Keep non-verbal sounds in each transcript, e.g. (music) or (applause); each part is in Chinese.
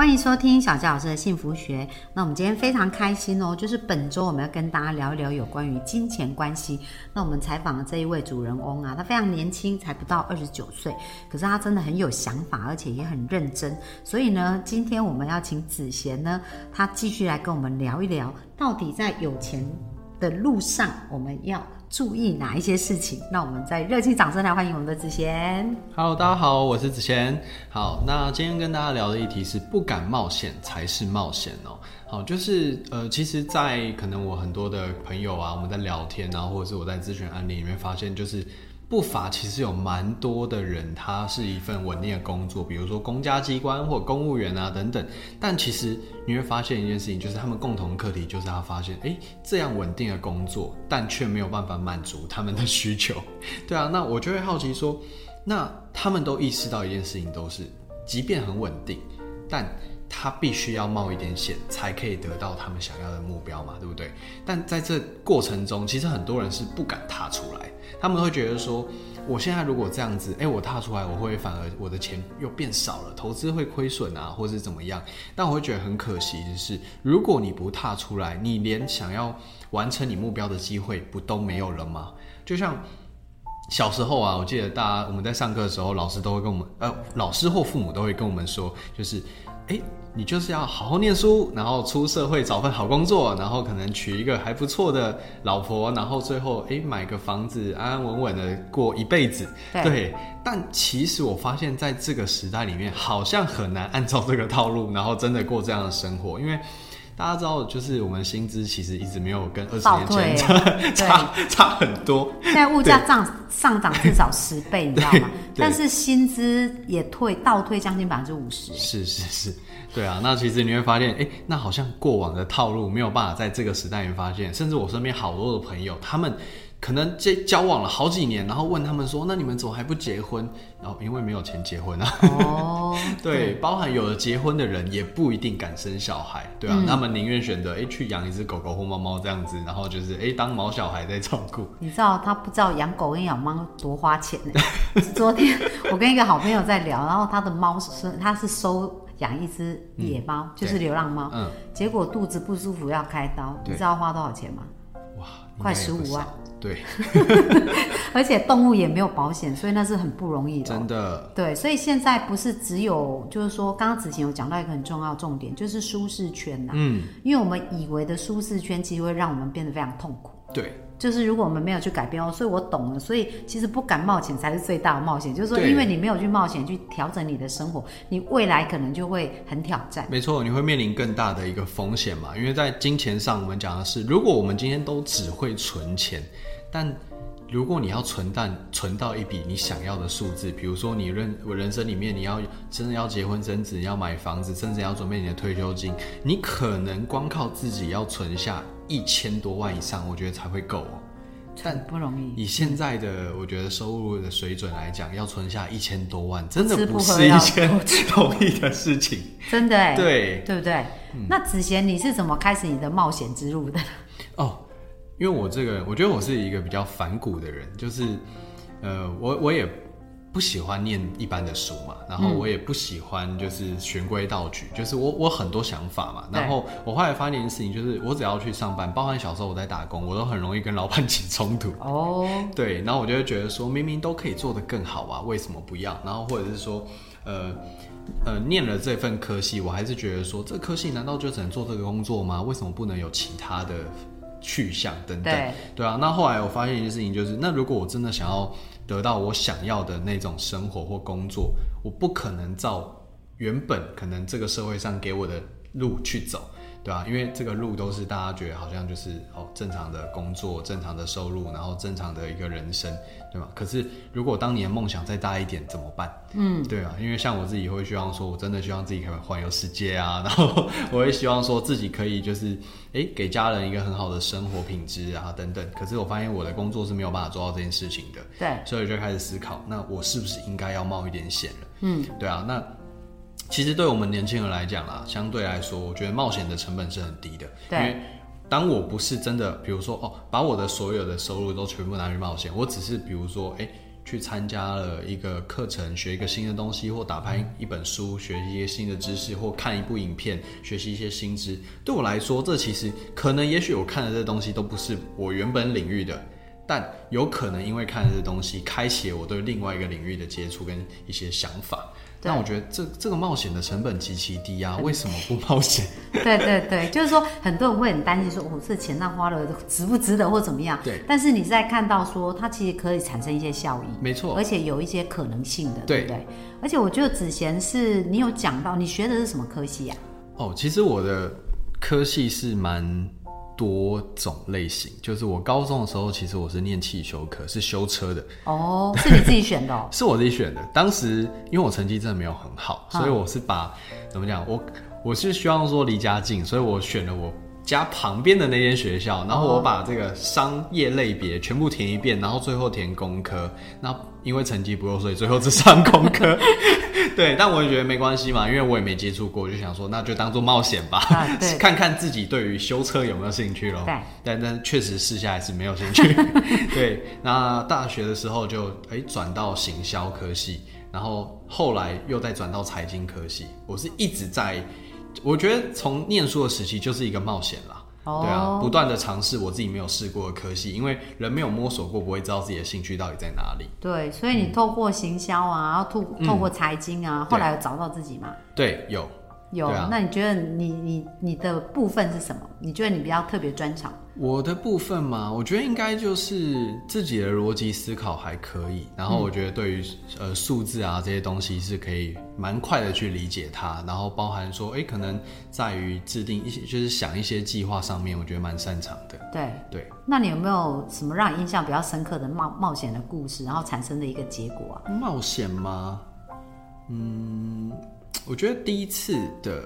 欢迎收听小教老师的幸福学。那我们今天非常开心哦，就是本周我们要跟大家聊一聊有关于金钱关系。那我们采访的这一位主人翁啊，他非常年轻，才不到二十九岁，可是他真的很有想法，而且也很认真。所以呢，今天我们要请子贤呢，他继续来跟我们聊一聊，到底在有钱的路上，我们要注意哪一些事情？那我们再热情掌声来欢迎我们的子贤。Hello，大家好，我是子贤。好，那今天跟大家聊的议题是不敢冒险才是冒险哦。好，就是呃，其实，在可能我很多的朋友啊，我们在聊天啊，或者是我在咨询案例里面发现，就是不乏其实有蛮多的人，他是一份稳定的工作，比如说公家机关或公务员啊等等。但其实你会发现一件事情，就是他们共同的课题就是他发现，哎，这样稳定的工作，但却没有办法满足他们的需求。对啊，那我就会好奇说，那他们都意识到一件事情，都是即便很稳定，但他必须要冒一点险，才可以得到他们想要的目标嘛，对不对？但在这过程中，其实很多人是不敢踏出来，他们会觉得说，我现在如果这样子，哎、我踏出来，我会反而我的钱又变少了，投资会亏损啊，或是怎么样？但我会觉得很可惜的是，如果你不踏出来，你连想要完成你目标的机会不都没有了吗？就像小时候啊，我记得大家我们在上课的时候，老师都会跟我们，呃，老师或父母都会跟我们说，就是，哎、你就是要好好念书，然后出社会找份好工作，然后可能娶一个还不错的老婆，然后最后哎、诶买个房子，安安稳稳的过一辈子。对但其实我发现在这个时代里面，好像很难按照这个套路，然后真的过这样的生活，因为。大家知道，就是我们薪资其实一直没有跟二十年前 (laughs) 差差差很多。现在物价涨上涨至少十倍，你知道吗？但是薪资也退倒退将近百分之五十。是是是，对啊，那其实你会发现，哎、那好像过往的套路没有办法在这个时代里面发现，甚至我身边好多的朋友，他们可能交交往了好几年，然后问他们说，那你们怎么还不结婚？然后因为没有钱结婚啊，哦，(laughs) 对，包含有了结婚的人也不一定敢生小孩，对啊，嗯。他们宁愿选择哎、去养一只狗狗或猫猫这样子，然后就是哎、当毛小孩在照顾，你知道他不知道养狗跟养猫多花钱呢、昨天我跟一个好朋友在聊，然后他的猫是他是收养一只野猫，就是流浪猫，嗯，结果肚子不舒服要开刀，你知道花多少钱吗？哇，快应该也不15万，对，(laughs) 而且动物也没有保险，所以那是很不容易的哦、真的，对，所以现在不是只有，就是说，刚刚子晴有讲到一个很重要的重点，就是舒适圈呐、嗯，因为我们以为的舒适圈，其实会让我们变得非常痛苦。对，就是如果我们没有去改变哦，所以我懂了。所以其实不敢冒险才是最大的冒险，就是说，因为你没有去冒险去调整你的生活，你未来可能就会很挑战。没错，你会面临更大的一个风险嘛？因为在金钱上，我们讲的是，如果我们今天都只会存钱，但如果你要存但存到一笔你想要的数字，比如说你人我人生里面你要真的要结婚生子，要买房子，甚至要准备你的退休金，你可能光靠自己要存下一千多万以上，我觉得才会够哦。但不容易，以现在的我觉得收入的水准来讲，要存下一千多万，真的不不是一件容易的事情。真的哎，对，对不对？那子贤，你是怎么开始你的冒险之路的？哦，因为我这个人，我觉得我是一个比较反骨的人，就是，呃，我我也不喜欢念一般的书嘛，然后我也不喜欢就是循规蹈矩，就是我我很多想法嘛，然后我后来发现一件事情，就是我只要去上班，包含小时候我在打工，我都很容易跟老板 (laughs) 起冲突。哦，对，然后我就会觉得说，明明都可以做得更好啊，为什么不要？然后或者是说，呃呃，念了这份科系，我还是觉得说，这科系难道就只能做这个工作吗？为什么不能有其他的去向等等？对对啊，那后来我发现一件事情，就是那如果我真的想要得到我想要的那种生活或工作，我不可能照原本可能这个社会上给我的路去走。对啊，因为这个路都是大家觉得好像就是哦正常的工作、正常的收入，然后正常的一个人生，对吧？可是如果当你的梦想再大一点怎么办？嗯，对啊，因为像我自己会希望说，我真的希望自己可以环游世界啊，(laughs) 然后我也希望说自己可以就是诶给家人一个很好的生活品质啊等等。可是我发现我的工作是没有办法做到这件事情的，对，所以就开始思考，那我是不是应该要冒一点险了？嗯，对啊，那。其实对我们年轻人来讲啦，相对来说，我觉得冒险的成本是很低的。对。因为当我不是真的，比如说哦，把我的所有的收入都全部拿去冒险，我只是比如说，哎，去参加了一个课程，学一个新的东西，或打开一本书，学一些新的知识，或看一部影片，学习一些新知。对我来说，这其实可能，也许我看的这东西都不是我原本领域的，但有可能因为看这东西，开启了我对另外一个领域的接触跟一些想法。那我觉得这这个冒险的成本极其低啊，为什么不冒险？(laughs) 对对对，就是说很多人会很担心说，哦，这钱那花了值不值得或怎么样？对。但是你在看到说，它其实可以产生一些效益，没错，而且有一些可能性的，对不对？而且我觉得子贤是你有讲到，你学的是什么科系呀？哦，其实我的科系是蛮。多种类型，就是我高中的时候，其实我是念汽修科，是修车的。哦，是你自己选的？(laughs) 是我自己选的。当时因为我成绩真的没有很好，所以我是把怎么讲，我我是希望说离家近，所以我选了我家旁边的那间学校，然后我把这个商业类别全部填一遍，然后最后填工科。那因为成绩不够，所以最后只上工科。(laughs) 对，但我也觉得没关系嘛，因为我也没接触过，就想说那就当做冒险吧，(laughs) 看看自己对于修车有没有兴趣咯。对，但但确实试下来是没有兴趣。(laughs) 对，那大学的时候就哎转到行销科系，然后后来又再转到财经科系。我是一直在，我觉得从念书的时期就是一个冒险啦。对啊，不断的尝试我自己没有试过的科系，因为人没有摸索过，不会知道自己的兴趣到底在哪里。对，所以你透过行销啊，然后透透过财经啊，后来有找到自己吗？对，有。有，啊那你觉得你你你的部分是什么？你觉得你比较特别专长？我的部分嘛，我觉得应该就是自己的逻辑思考还可以，然后我觉得对于呃数字啊这些东西是可以蛮快的去理解它，然后包含说，哎，可能在于制定一些就是想一些计划上面，我觉得蛮擅长的。对对，那你有没有什么让你印象比较深刻的冒冒险的故事，然后产生的一个结果啊？冒险吗？嗯。我觉得第一次的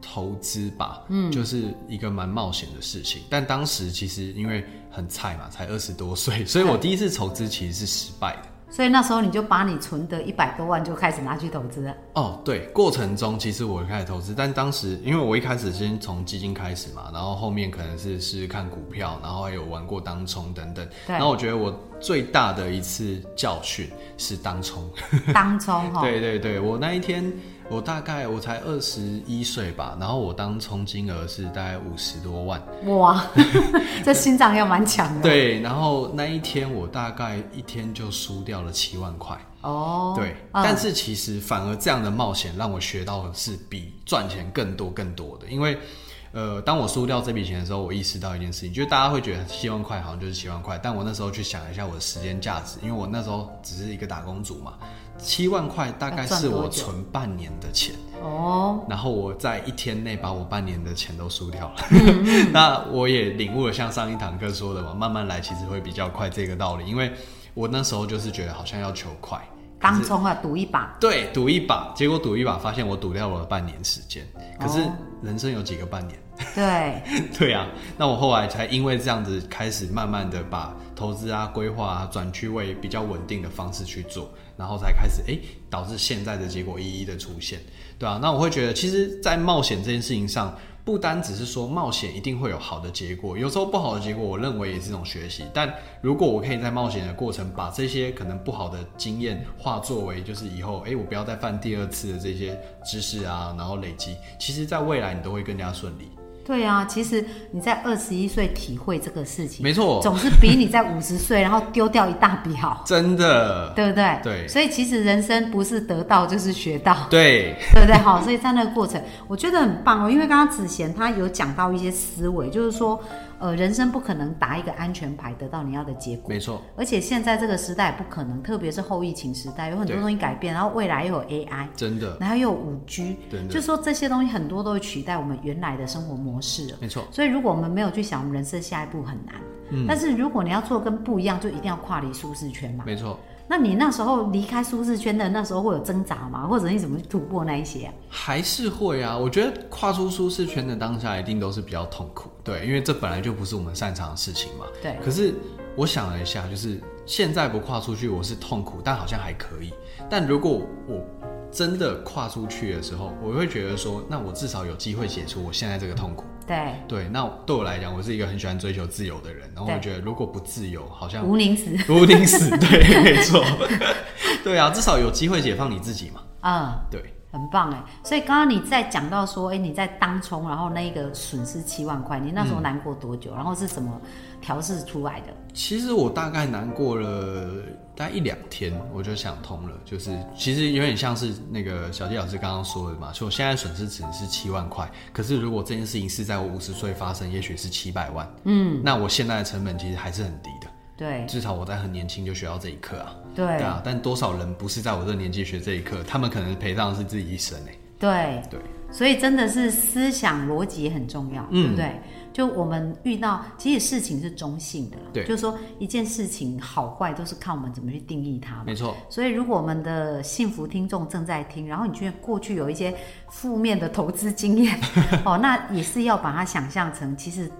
投资吧，嗯，就是一个蛮冒险的事情。但当时其实因为很菜嘛，才二十多岁，(laughs) 所以我第一次投资其实是失败的。所以那时候你就把你存的一百多万就开始拿去投资了。哦，对，过程中其实我开始投资，但当时因为我一开始先从基金开始嘛，然后后面可能是试试看股票，然后还有玩过当冲等等。对。然后我觉得我最大的一次教训是当冲。(laughs) 当冲哈。对对对，我那一天。我大概我才二十一岁吧，然后我当充金额是大概五十多万，哇，(laughs) 这心脏要蛮强的。对，然后那一天我大概一天就输掉了七万块。哦，对，但是其实反而这样的冒险让我学到的是比赚钱更多更多的，因为。呃，当我输掉这笔钱的时候，我意识到一件事情，就是大家会觉得七万块好像就是七万块，但我那时候去想一下我的时间价值，因为我那时候只是一个打工族嘛，七万块大概是我存半年的钱。哦，然后我在一天内把我半年的钱都输掉了，(laughs) 那我也领悟了像上一堂课说的嘛，慢慢来其实会比较快这个道理，因为我那时候就是觉得好像要求快。当冲啊，赌一把。对，赌一把，结果赌一把，发现我赌掉了半年时间。可是人生有几个半年？对，(laughs) 对啊。那我后来才因为这样子，开始慢慢的把投资啊、规划啊，转去为比较稳定的方式去做，然后才开始哎，导致现在的结果一一的出现，对啊。那我会觉得，其实，在冒险这件事情上。不单只是说冒险一定会有好的结果，有时候不好的结果，我认为也是一种学习。但如果我可以在冒险的过程把这些可能不好的经验化作为，就是以后，哎，我不要再犯第二次的这些知识啊，然后累积，其实在未来你都会更加顺利。对啊，其实你在二十一岁体会这个事情，没错，总是比你在五十岁然后丢掉一大笔好。(laughs) 真的，对不对？对。所以其实人生不是得到就是学到。对，对不对？好，所以在那个过程，我觉得很棒哦。因为刚刚子贤他有讲到一些思维，就是说，呃，人生不可能打一个安全牌得到你要的结果。没错，而且现在这个时代不可能，特别是后疫情时代，有很多对东西改变，然后未来又有 AI，真的，然后又有五 G，就说这些东西很多都会取代我们原来的生活模式了。没错，所以如果我们没有去想我们人生下一步很难，嗯但是如果你要做跟不一样，就一定要跨离舒适圈嘛。没错。那你那时候离开舒适圈的那时候会有挣扎吗？或者你怎么去突破那一些、啊？还是会啊，我觉得跨出舒适圈的当下一定都是比较痛苦，对，因为这本来就不是我们擅长的事情嘛。对可是我想了一下，就是现在不跨出去，我是痛苦，但好像还可以。但如果我真的跨出去的时候，我会觉得说，那我至少有机会解除我现在这个痛苦。对，对，那对我来讲，我是一个很喜欢追求自由的人，然后我觉得如果不自由，好像无宁死。无宁死。对，没错。(laughs) 对啊，至少有机会解放你自己嘛。嗯，对。很棒哎。所以刚刚你在讲到说，哎、你在当冲，然后那个损失七万块，你那时候难过多久？然后是怎么调试出来的？其实我大概难过了大概一两天，我就想通了，就是其实有点像是那个小纪老师刚刚说的嘛，说我现在损失只是七万块，可是如果这件事情是在我五十岁发生，也许是七百万，嗯，那我现在的成本其实还是很低的，对。至少我在很年轻就学到这一课啊，对。对啊，但多少人不是在我这个年纪学这一课，他们可能陪葬的是自己一生哎、对。对，所以真的是思想逻辑也很重要，嗯对不对？就我们遇到，其实事情是中性的，对就是说一件事情好坏都是看我们怎么去定义它。没错，所以，如果我们的幸福听众正在听，然后你觉得过去有一些负面的投资经验，(laughs) 哦，那也是要把它想象成，其实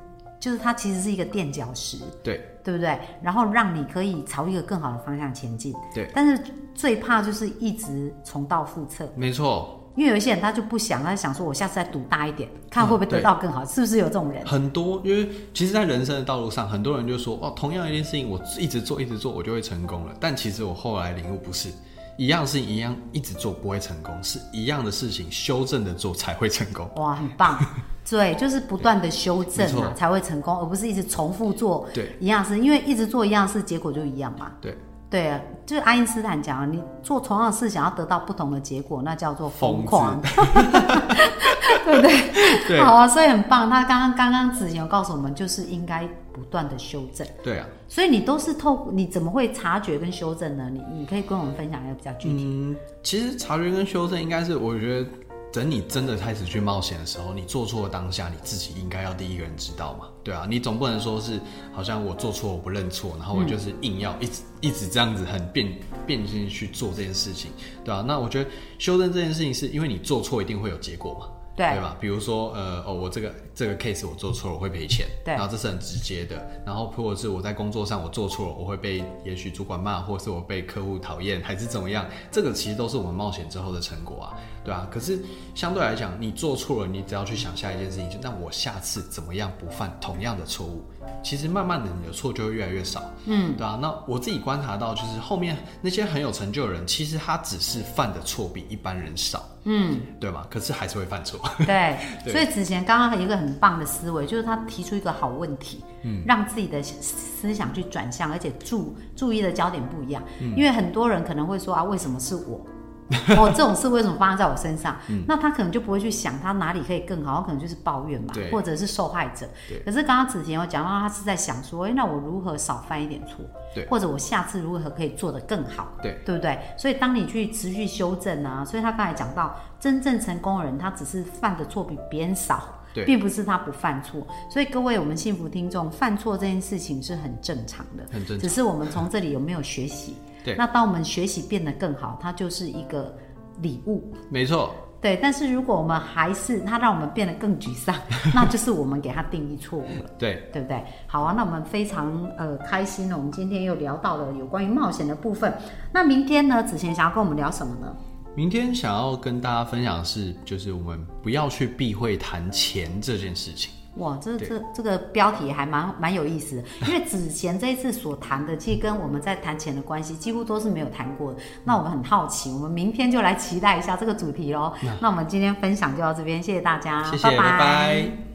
就是它其实是一个垫脚石，对对不对？然后让你可以朝一个更好的方向前进。对，但是最怕就是一直重蹈覆辙，没错，因为有一些人他就不想，他想说我下次再赌大一点，看会不会得到更好，是不是有这种人？很多，因为其实，在人生的道路上，很多人就说，哦，同样一件事情，我一直做，一直做，我就会成功了。但其实我后来领悟，不是一样的事情，一样一直做不会成功，是一样的事情修正的做才会成功。哇，很棒！对，(laughs) 就是不断的修正才会成功，而不是一直重复做对一样事，因为一直做一样事，结果就一样嘛。对，对啊，就是爱因斯坦讲啊，你做同样的事，想要得到不同的结果，那叫做疯狂，(laughs) 对不对？对好啊，所以很棒。他刚刚刚刚子贤有告诉我们，就是应该不断的修正。对啊，所以你都是透，你怎么会察觉跟修正呢？你你可以跟我们分享一个比较具体。嗯，其实察觉跟修正应该是，我觉得等你真的开始去冒险的时候，你做错的当下，你自己应该要第一个人知道嘛，对啊，你总不能说是好像我做错我不认错，然后我就是硬要一直、一直这样子很变变性去做这件事情，对啊，那我觉得修正这件事情是因为你做错一定会有结果嘛。对吧？比如说，呃，哦，我这个这个 case 我做错了，我会赔钱，对然后这是很直接的。然后或者是我在工作上我做错了，我会被也许主管骂，或者是我被客户讨厌，还是怎么样？这个其实都是我们冒险之后的成果啊，对啊。可是相对来讲，你做错了，你只要去想下一件事情，就那我下次怎么样不犯同样的错误？其实慢慢的你的错就会越来越少，嗯，对啊。那我自己观察到，就是后面那些很有成就的人，其实他只是犯的错比一般人少，嗯，对吗？可是还是会犯错。对，(laughs) 对所以子贤刚刚有一个很棒的思维，就是他提出一个好问题，嗯，让自己的思想去转向，而且注注意的焦点不一样。因为很多人可能会说啊，为什么是我？(laughs) 哦，这种事为什么发生在我身上？那他可能就不会去想他哪里可以更好，他可能就是抱怨嘛，或者是受害者。可是刚刚子贤有讲到，他是在想说，哎，那我如何少犯一点错？对或者我下次如何可以做得更好？对，对不对？所以当你去持续修正啊，所以他刚才讲到，真正成功的人，他只是犯的错比别人少，并不是他不犯错。所以各位我们幸福听众，犯错这件事情是很正常的，很正常只是我们从这里有没有学习？对那当我们学习变得更好，它就是一个礼物。没错，对，但是如果我们还是它让我们变得更沮丧，(laughs) 那就是我们给它定义错误了。对，对不对？好啊，那我们非常呃开心呢。我们今天又聊到了有关于冒险的部分。那明天呢，子贤想要跟我们聊什么呢？明天想要跟大家分享的是，就是我们不要去避讳谈钱这件事情。哇，这对这这个标题还蛮蛮有意思的，因为子贤这一次所谈的，其实跟我们在谈钱的关系几乎都是没有谈过的。那我们很好奇，我们明天就来期待一下这个主题喽。那我们今天分享就到这边，谢谢大家，谢谢，拜拜